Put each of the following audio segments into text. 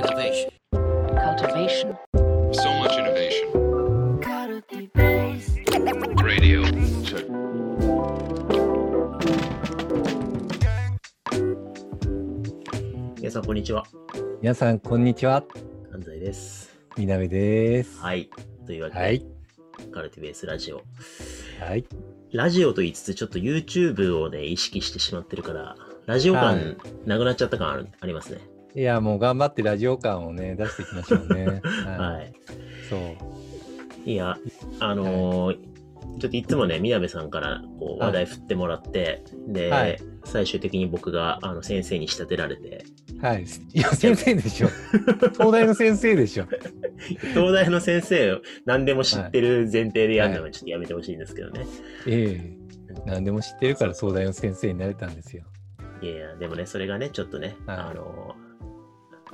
Innovation. cultivation, So much innovation. Radio. Check. 皆さん、こんにちは。皆さん、こんにちは。安西です。みなべです。はい。というわけで、はい。カルティベースラジオ。はい。ラジオと言いつつ、ちょっと YouTube をね、意識してしまってるから、ラジオは感なくなっちゃった感あるありますね。いや、もう頑張ってラジオ感をね、出していきましょうね。は はい。い。そう。いや、あのーちょっといつもね、宮部さんからこうはい話題振ってもらって、で、はい最終的に僕があの先生に仕立てられて、はい。いや、先生でしょ。東大の先生でしょ。東大の先生を何でも知ってる前提でやるのはちょっとやめてほしいんですけどね。ええ何でも知ってるから東大の先生になれたんですよ。いやでもね、それがね、ちょっとね、はいあのー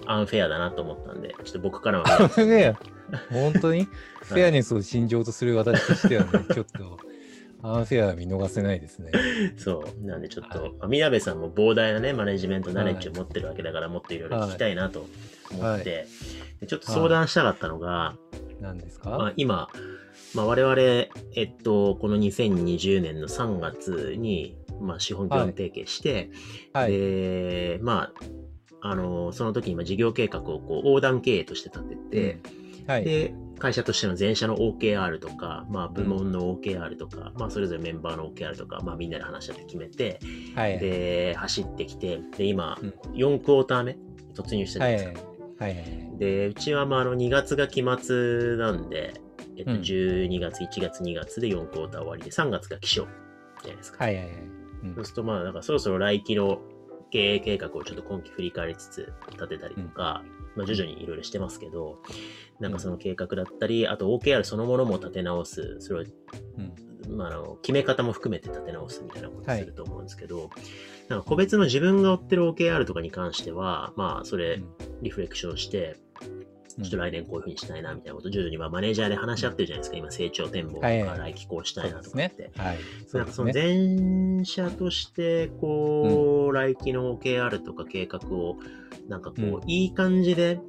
アンフェアだなと思ったんで、ちょっと僕からは。ね、ね 本当に？フェアネスを信条とする私としてはね、ちょっと、アンフェアは見逃せないですね。そう、なんでちょっと、はい。まあ宮部さんも膨大なね、マネジメント knowledge を持ってるわけだから、もっといろいろ聞きたいなと思って、はい。でちょっと相談したかったのが、何ですまあか、今、まあ、我々、えっと、この2020年の3月に、まあ、資本業務提携して、はい。で、まあ、あの、その時にまあ事業計画をこう横断経営として立てて、はい。で、会社としての全社の OKR とか、まあ、部門の OKR とか、まあ、それぞれメンバーの OKR とか、まあ、みんなで話し合って決めて、はい。で、走ってきて、で、今うん、4クォーター目、突入したじゃはい。ないですか。はい。はい。で、うちはまああの2月が期末なんで、えっと、うん12月、1月、2月で4クォーター終わりで、3月が起床じゃないですか。はい。はい。うんそうするとまあ、だからそろそろ来期の経営計画をちょっと今期振り返りつつ立てたりとか、まあ徐々にいろいろしてますけど、なんかその計画だったり、あと OKR そのものも立て直す、それをうん。まあ、あの決め方も含めて立て直すみたいなことをすると思うんですけど、なんか個別の自分が追ってる OKR とかに関しては、まあ、それリフレクションして、ちょっと来年こういうふうにしたいなみたいなことを徐々にまあマネージャーで話し合ってるじゃないですか、今成長展望とか来期こうしたいなとかって。。はい。そなんかそのうですね。全社として、こう、来期の OKR とか計画を、なんかこう、うんいい感じで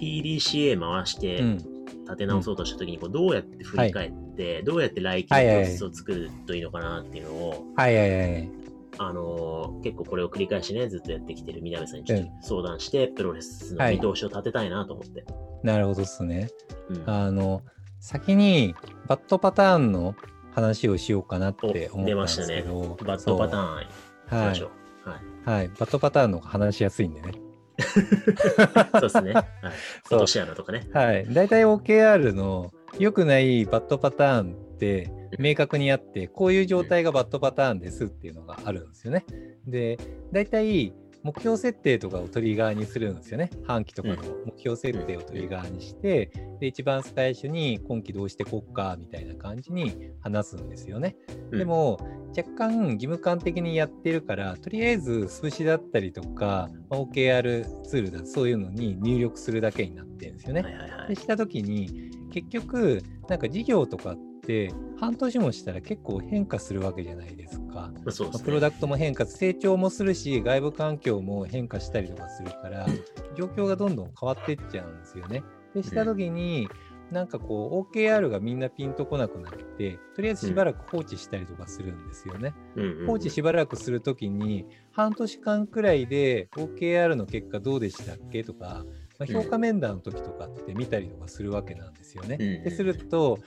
PDCA 回してうん。立て直そうとしたときに、こうどうやって振り返って、どうやって来期のプはいはいはいロセスを作るといいのかなっていうのを、はいはいはい。あのー結構これを繰り返しね、ずっとやってきてる南さんにちょっと相談して、プロセスの見通しを立てたいなと思って。なるほどっすね。うんあの、先にバッドパターンの話をしようかなってお思ったんで出ましたねすけど。。バッドパターン、はいましょ。う。はい。はい。バッドパターンの方が話しやすいんでね。そうですね。はい。落とし穴とかね。はい。大体 OKR の良くないバッドパターンって明確にあって、こういう状態がバッドパターンですっていうのがあるんですよね。で、大体目標設定とかをトリガーにするんですよね。半期とかの目標設定をトリガーにして、で、一番最初に今期どうしてこっかみたいな感じに話すんですよね。うんでも、若干義務感的にやってるから、とりあえず数詞だったりとか、まあ OKR ツールだそういうのに入力するだけになってるんですよね。でした時に結局なんか事業とかって半年もしたら結構変化するわけじゃないですか。まあ、そうですね。まあプロダクトも変化成長もするし外部環境も変化したりとかするから状況がどんどん変わっていっちゃうんですよね。でした時に、なんかこう OKR がみんなピンとこなくなってとりあえずしばらく放置したりとかするんですよね。うんうんうん放置しばらくするときに、半年間くらいで OKR の結果どうでしたっけとか、まあ、評価面談の時とかって見たりとかするわけなんですよね。うんうんうんですると、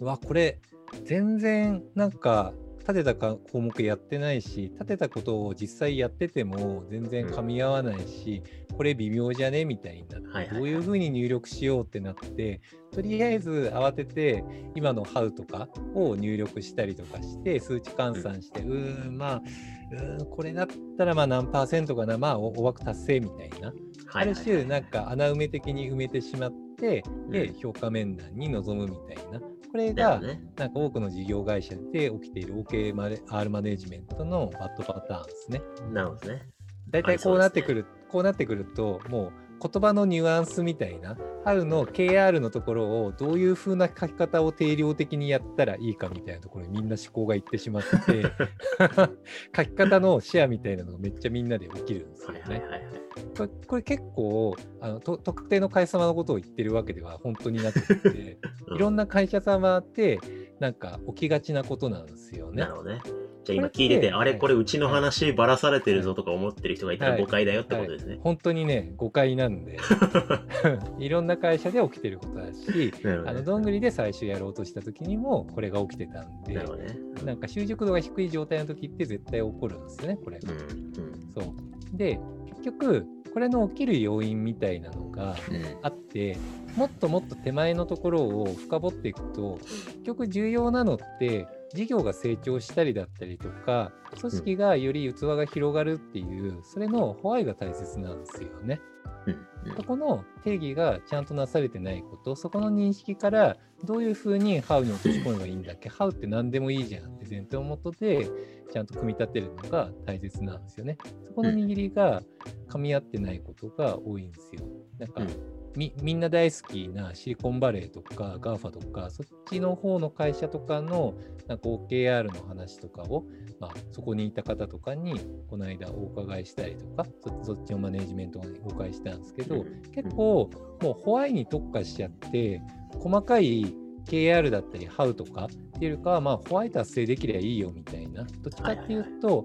うわ、これ、全然なんか、立てたか項目やってないし、立てたことを実際やってても全然噛み合わないし、これ微妙じゃね？みたいにな。って、はいはいはい。どういうふうに入力しようってなって、とりあえず慌てて今の How とかを入力したりとかして数値換算して、うーんまあうーんこれだったらまあ何パーセントかな？まあおお枠達成みたいな、はいあるはいはい。種なんか穴埋め的に埋めてしまってで、うん。評価面談に臨むみたいなこれが。なんか多くの事業会社で起きている OKR マネジメントのバッドパターンですね。なるほどね。大体こうなってくる、こうなってくると、もう言葉のニュアンスみたいな How の KR のところをどういう風な書き方を定量的にやったらいいかみたいなところにみんな思考がいってしまって 書き方のシェアみたいなのがめっちゃみんなで起きるんですよね。はいはいはいはい。これこれ結構あのと特定の会社様のことを言ってるわけでは本当になくて いろんな会社様ってなんか起きがちなことなんですよねね。じゃあ今聞いてて、あれこれうちの話ばらされてるぞとか思ってる人がいたら誤解だよってことですね。本当にね誤解なんで いろんな会社で起きてることだしねあのどんぐりで最初やろうとした時にもこれが起きてたんでね。なんか習熟度が低い状態の時って絶対起こるんですよねこれが。うん。うん。そうで結局これの起きる要因みたいなのがうん。あってもっともっと手前のところを深掘っていくと結局重要なのって事業が成長したりだったりとか組織がより器が広がるっていうそれのホワイが大切なんですよね。うん。そこの定義がちゃんとなされてないことそこの認識からどういうふうに How に落とし込めばいいんだっけ How って何でもいいじゃんって前提をもとでちゃんと組み立てるのが大切なんですよね。そこの握りが噛み合ってないことが多いんですよ。なんか、うんみみんな大好きなシリコンバレーとか GAFA とかそっちの方の会社とかのなんか OKR の話とかを、まあ、そこにいた方とかにこの間お伺いしたりとかそそっちのマネジメントにお伺いしたんですけど、結構もうホワイに特化しちゃって細かい KR だったり How とかっていうよりかはまあホワイ達成できればいいよみたいな。どっちかっていうと、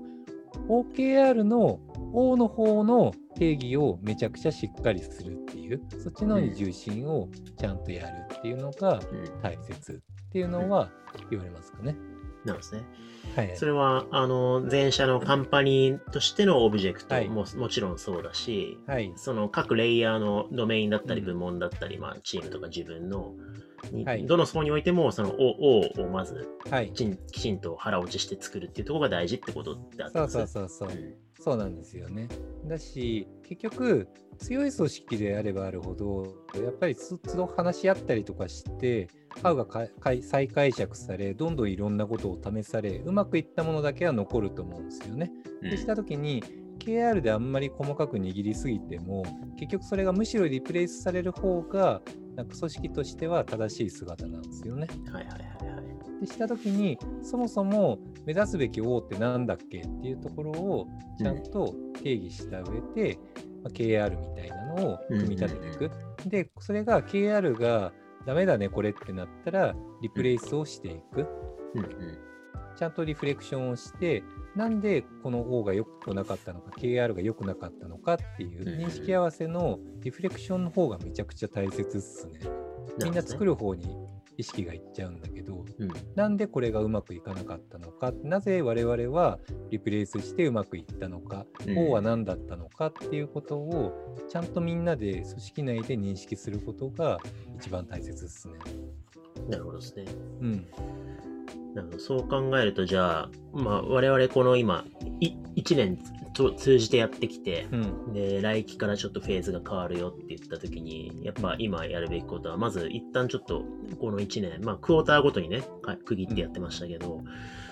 OKR の O の方の定義をめちゃくちゃしっかりするっていうそっちの方に重心をちゃんとやるっていうのがうん。大切っていうのは言われますかね。なんですね。はい、それは、あの、前者のカンパニーとしてのオブジェクトはいももちろんそうだし、はい、その各レイヤーのドメインだったりうん部門だったり、まあチームとか自分の、にはいどの層においても、その O, o をまずはいき。ちんきちんと腹落ちして作るっていうところが大事ってことであったそうんですそうそうそう。うんそうなんですよね。だし、結局、強い組織であればあるほど、やっぱりつ都度話し合ったりとかして、ハウがかかい再解釈され、どんどんいろんなことを試され、うまくいったものだけは残ると思うんですよね。うんそうしたときに、KR であんまり細かく握りすぎても、結局それがむしろリプレイスされる方が、なんか組織としては正しい姿なんですよね。はいはいはいはい。でしたときにそもそも目指すべき王ってなんだっけっていうところをちゃんと定義した上で、まあ KR みたいなのを組み立てていく。でそれが KR がダメだねこれってなったらリプレイスをしていく。うんうんちゃんとリフレクションをしてなんでこの O が良くなかったのか KR が良くなかったのかっていううん認識合わせのリフレクションの方がめちゃくちゃ大切っすね。みんな作るる方に意識がいっちゃうんだけど、ほどね。なんでこれがうまくいかなかったのか、なぜ我々はリプレイスしてうまくいったのか、うん O は何だったのかっていうことをちゃんとみんなで組織内で認識することが一番大切ですね。うんなるほどですね。うん。そう考えると、じゃあ、まあ、我々この今、い1年と通じてやってきて、うん。で、来期からちょっとフェーズが変わるよって言ったときに、やっぱ今やるべきことは、まず一旦ちょっとこの1年、まあ、クォーターごとにね、か区切ってやってましたけど、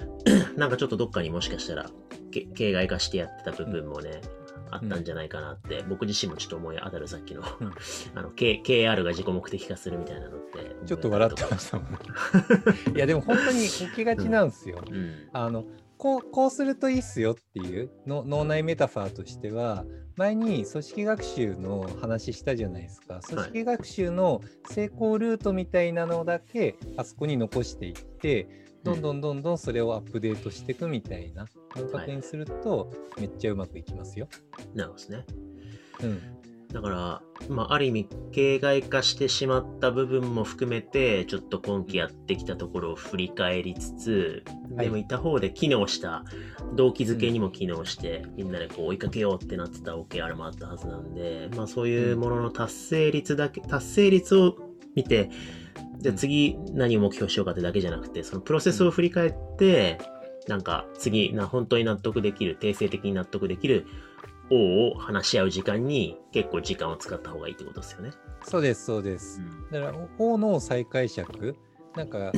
なんかちょっとどっかにもしかしたら、け形骸化してやってた部分もね、あったんじゃないかなって、僕自身もちょっと思い当たるさっきの、うん あの、K、KR が自己目的化するみたいなのって。ちょっと笑ってましたもんね。いや、でも本当に起きがちなんですよ。うん。あのこうこうするといいっすよっていうの脳内メタファーとしては前に組織学習の話したじゃないですか組織学習の成功ルートみたいなのだけあそこに残していってどんどんどんどんそれをアップデートしていくみたいなのを確認するとめっちゃうまくいきますよ。なるほどですね。うんだから、まあ、ある意味、形骸化してしまった部分も含めて、ちょっと今期やってきたところを振り返りつつ、はいでもいた方で機能した、動機づけにも機能して、みんなでこう追いかけようってなってた OKR もあったはずなんで、まあそういうものの達成率だけ、達成率を見て、じゃあ次何を目標しようかってだけじゃなくて、そのプロセスを振り返って、なんか次な、本当に納得できる、定性的に納得できる O を話し合う時間に結構時間を使った方がいいってことですよね。そうですそうです。だから、法の再解釈、なんか、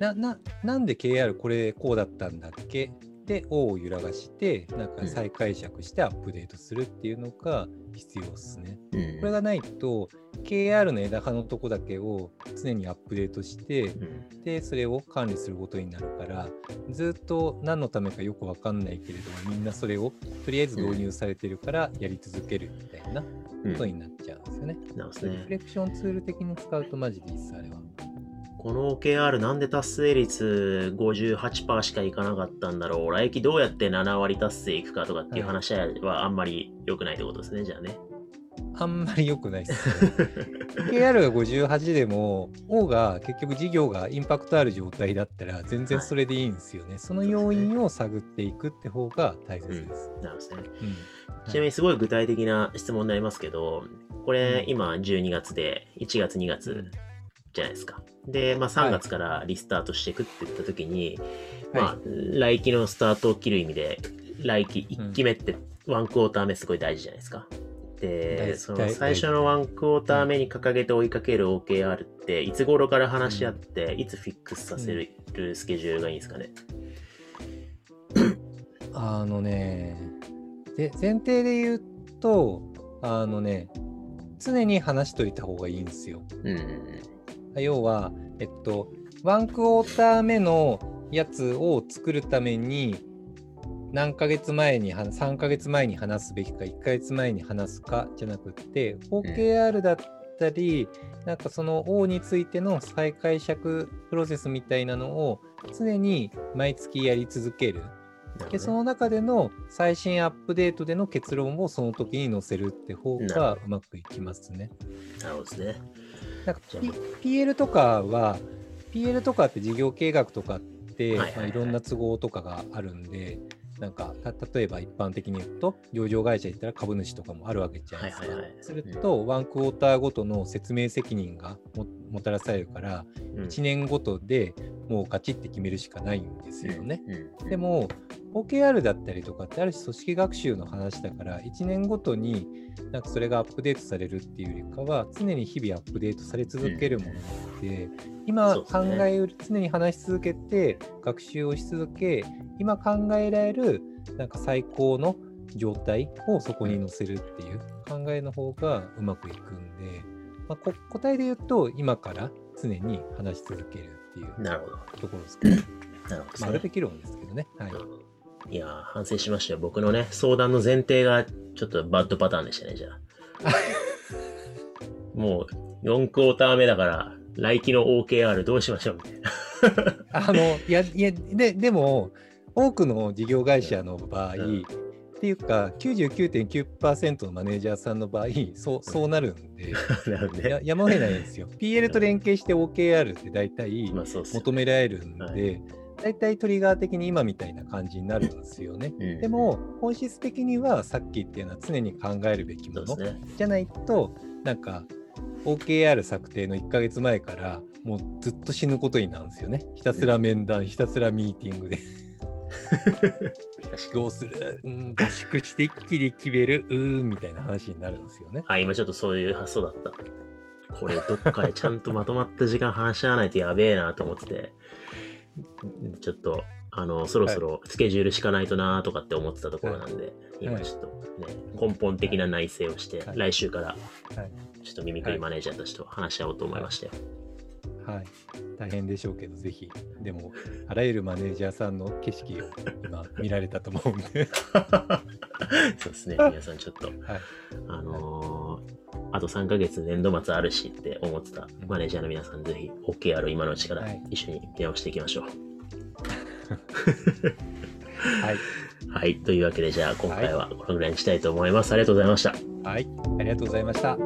な、な、なんで KR これこうだったんだっけ？で、O を揺らがして、なんか再解釈してアップデートするっていうのが必要ですね。うんうんこれがないと KR の枝葉のとこだけを常にアップデートしてうんでそれを管理することになるからずっと何のためかよくわかんないけれどもみんなそれをとりあえず導入されてるからやり続けるみたいなことになっちゃうんですよね。なるほどねリフ。レクションツール的に使うとマジでいいっすあれは。この OKR なんで達成率58%しかいかなかったんだろう？来期どうやって7割達成いくかとかっていう話はあんまり良くないってことですね、じゃあね。あんまり良くないっす、ね。KR が58でも O が結局事業がインパクトある状態だったら全然それでいいんですよね。その要因を探っていくって方が大切です。なるほどね。うんちなみにすごい具体的な質問になりますけど、これ今12月で1月2月じゃないですか。で、まあ3月からリスタートしていくって言った時に、まあ来期のスタートを切る意味で、来期1期目ってワンクォーター目すごい大事じゃないですか。大で、事その最初のワンクォーター目に掲げて追いかける OKR って、いつ頃から話し合って、いつフィックスさせるスケジュールがいいんですかね？あのね、で前提で言うと、あのね、常に話しといた方がいいんですよ。うん。要は、えっと、ワンクォーター目のやつを作るために、何ヶ月前に、は3ヶ月前に話すべきか、1ヶ月前に話すかじゃなくって、OKR だったり、なんかその O についての再解釈プロセスみたいなのを常に毎月やり続ける。で、その中での最新アップデートでの結論をその時に載せるって方がうまくいきますね。なるほどですね。なんか PL とかは、PL とかって事業計画とかって、はいはいはい。ろんな都合とかがあるんで、なんかた例えば一般的に言うと、上場会社行ったら株主とかもあるわけじゃないですか。はいはいはい。すると、ワンクォーターごとの説明責任がももたらされるから、うん。1年ごとでもうガチって決めるしかないんですよね。うん。でも OKR だったりとかってある種組織学習の話だから1年ごとになんかそれがアップデートされるっていうよりかは常に日々アップデートされ続けるものなので、今考えうる常に話し続けて学習をし続け今考えられるなんか最高の状態をそこに載せるっていう考えの方がうまくいくんで、まあ、こ答えで言うと今から常に話し続けるっていう。ところですかね。なるほどですまあ、あねるべき論ですけどね。はい。いやー、反省しましたよ。僕のね、相談の前提がちょっとバッドパターンでしたね、じゃあ。もう、4クォーター目だから、来期の OKR どうしましょうみたいな。あの、いや、いや、で、でも、多くの事業会社の場合、うんっていうか、99.9%のマネージャーさんの場合、そうそうなるんで、ねや。やむを得ないんですよ。PL と連携して OKR って大体求められるんはで、大体トリガー的に今みたいな感じになるんですよね。うんでも、本質的にはさっき言ったような常に考えるべきもの。じゃないと、なんか、OKR 策定の1ヶ月前から、もうずっと死ぬことになるんですよね。ひたすら面談、ひたすらミーティングで。どうするうん、合宿して一気に決めるうーんみたいな話になるんですよね。あ、今ちょっとそういう発想だった。これ、どっかでちゃんとまとまった時間話し合わないとやべえなと思ってて、ちょっと、あの、そろそろスケジュール敷かないとなとかって思ってたところなんで、今ちょっとね、根本的な内省をして、はい来週から、はい。ちょっと耳くりマネージャーたちと話し合おうと思いましたよ。はい。大変でしょうけど、ぜひ。でも、あらゆるマネージャーさんの景色を今見られたと思うんで。そうですね、皆さんちょっと、はい。あのーあと3ヶ月年度末あるしって思ってたマネージャーの皆さん、ぜひ OKR を今のうちからはい一緒に見直していきましょう。はい。はい。というわけで、じゃあ今回はこのぐらいにしたいと思います。ありがとうございました。はい。ありがとうございました。